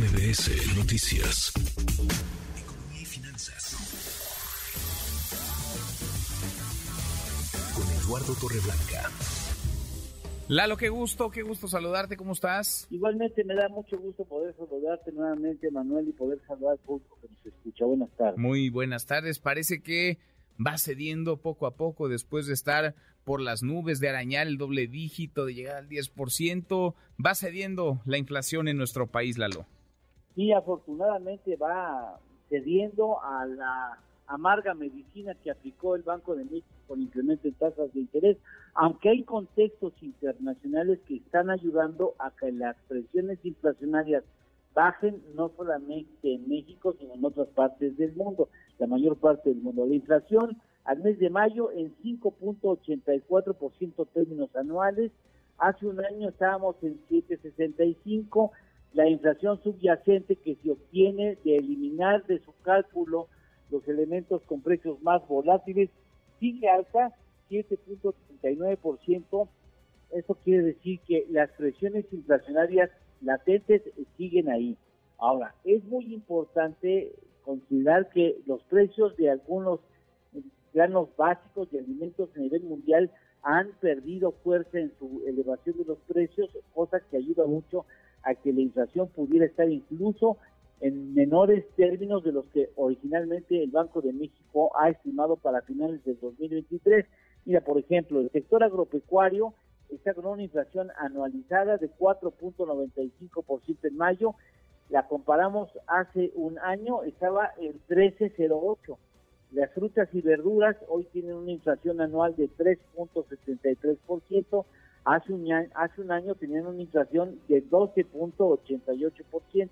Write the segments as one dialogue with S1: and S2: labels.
S1: MBS Noticias. Economía y finanzas. Con Eduardo Torreblanca.
S2: Lalo, qué gusto, qué gusto saludarte, ¿cómo estás?
S3: Igualmente me da mucho gusto poder saludarte nuevamente, Manuel, y poder saludar al público que nos escucha. Buenas tardes.
S2: Muy buenas tardes. Parece que va cediendo poco a poco después de estar por las nubes, de arañar el doble dígito, de llegar al 10%. Va cediendo la inflación en nuestro país, Lalo.
S3: Sí, afortunadamente va cediendo a la amarga medicina que aplicó el Banco de México con incremento en tasas de interés, aunque hay contextos internacionales que están ayudando a que las presiones inflacionarias bajen no solamente en México, sino en otras partes del mundo, la mayor parte del mundo. La inflación al mes de mayo en 5.84% términos anuales, hace un año estábamos en 7.65%, la inflación subyacente que se obtiene de eliminar de su cálculo los elementos con precios más volátiles sigue alta, 7.39%. Eso quiere decir que las presiones inflacionarias latentes siguen ahí. Ahora, es muy importante considerar que los precios de algunos granos básicos de alimentos a nivel mundial han perdido fuerza en su elevación de los precios, cosa que ayuda mucho a que la inflación pudiera estar incluso en menores términos de los que originalmente el Banco de México ha estimado para finales del 2023. Mira, por ejemplo, el sector agropecuario está con una inflación anualizada de 4.95% en mayo. La comparamos hace un año, estaba en 13.08. Las frutas y verduras hoy tienen una inflación anual de 3.73%. Hace un, hace un año tenían una inflación de 12.88%.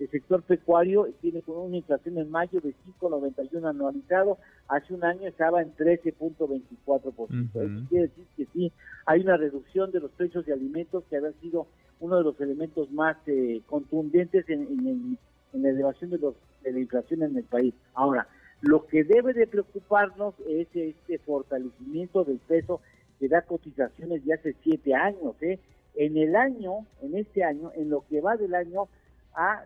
S3: El sector pecuario tiene una inflación en mayo de 5.91 anualizado. Hace un año estaba en 13.24%. Eso quiere decir que sí, hay una reducción de los precios de alimentos que había sido uno de los elementos más eh, contundentes en, la elevación de, los, de la inflación en el país. Ahora, lo que debe de preocuparnos es este fortalecimiento del peso que da cotizaciones de hace siete años. ¿eh? En el año, en este año, en lo que va del año, ha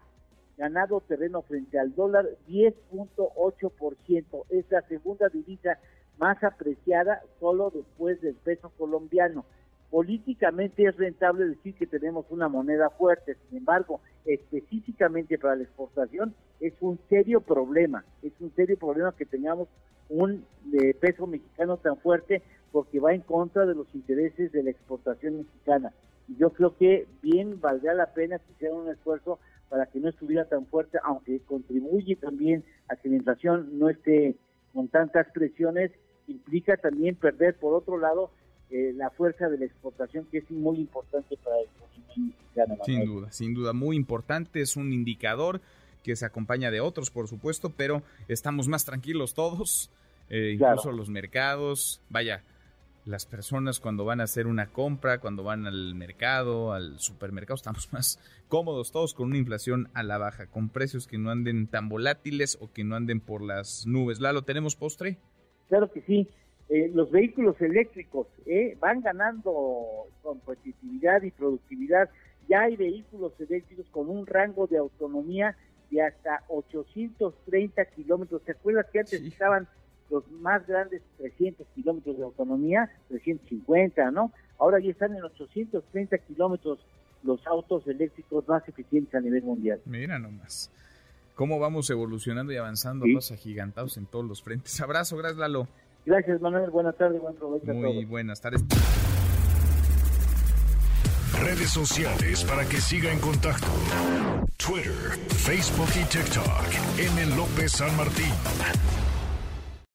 S3: ganado terreno frente al dólar 10.8%. Es la segunda divisa más apreciada solo después del peso colombiano. Políticamente es rentable decir que tenemos una moneda fuerte, sin embargo, específicamente para la exportación es un serio problema, es un serio problema que tengamos un eh, peso mexicano tan fuerte porque va en contra de los intereses de la exportación mexicana. Y yo creo que bien valdría la pena que hicieran un esfuerzo para que no estuviera tan fuerte, aunque contribuye también a que la inflación no esté con tantas presiones, implica también perder, por otro lado, eh, la fuerza de la exportación, que es muy importante para el consumidor mexicano.
S2: Sin duda, sin duda, muy importante, es un indicador que se acompaña de otros, por supuesto, pero estamos más tranquilos todos, eh, incluso los mercados, vaya, las personas cuando van a hacer una compra, cuando van al mercado, al supermercado, estamos más cómodos todos con una inflación a la baja, con precios que no anden tan volátiles o que no anden por las nubes. Lalo, ¿tenemos postre?
S3: Claro que sí. Eh, los vehículos eléctricos eh, van ganando competitividad y productividad. Ya hay vehículos eléctricos con un rango de autonomía de hasta 830 kilómetros. ¿Te acuerdas que antes estaban los más grandes 300 kilómetros de autonomía, 350, ¿no? Ahora ya están en 830 kilómetros los autos eléctricos más eficientes a nivel mundial.
S2: Mira nomás. ¿Cómo vamos evolucionando y avanzando los agigantados en todos los frentes? Abrazo, gracias Lalo.
S3: Gracias Manuel, buenas tardes, buen provecho
S2: Muy buenas tardes.
S1: Redes sociales para que siga en contacto: Twitter, Facebook y TikTok. M. López San Martín.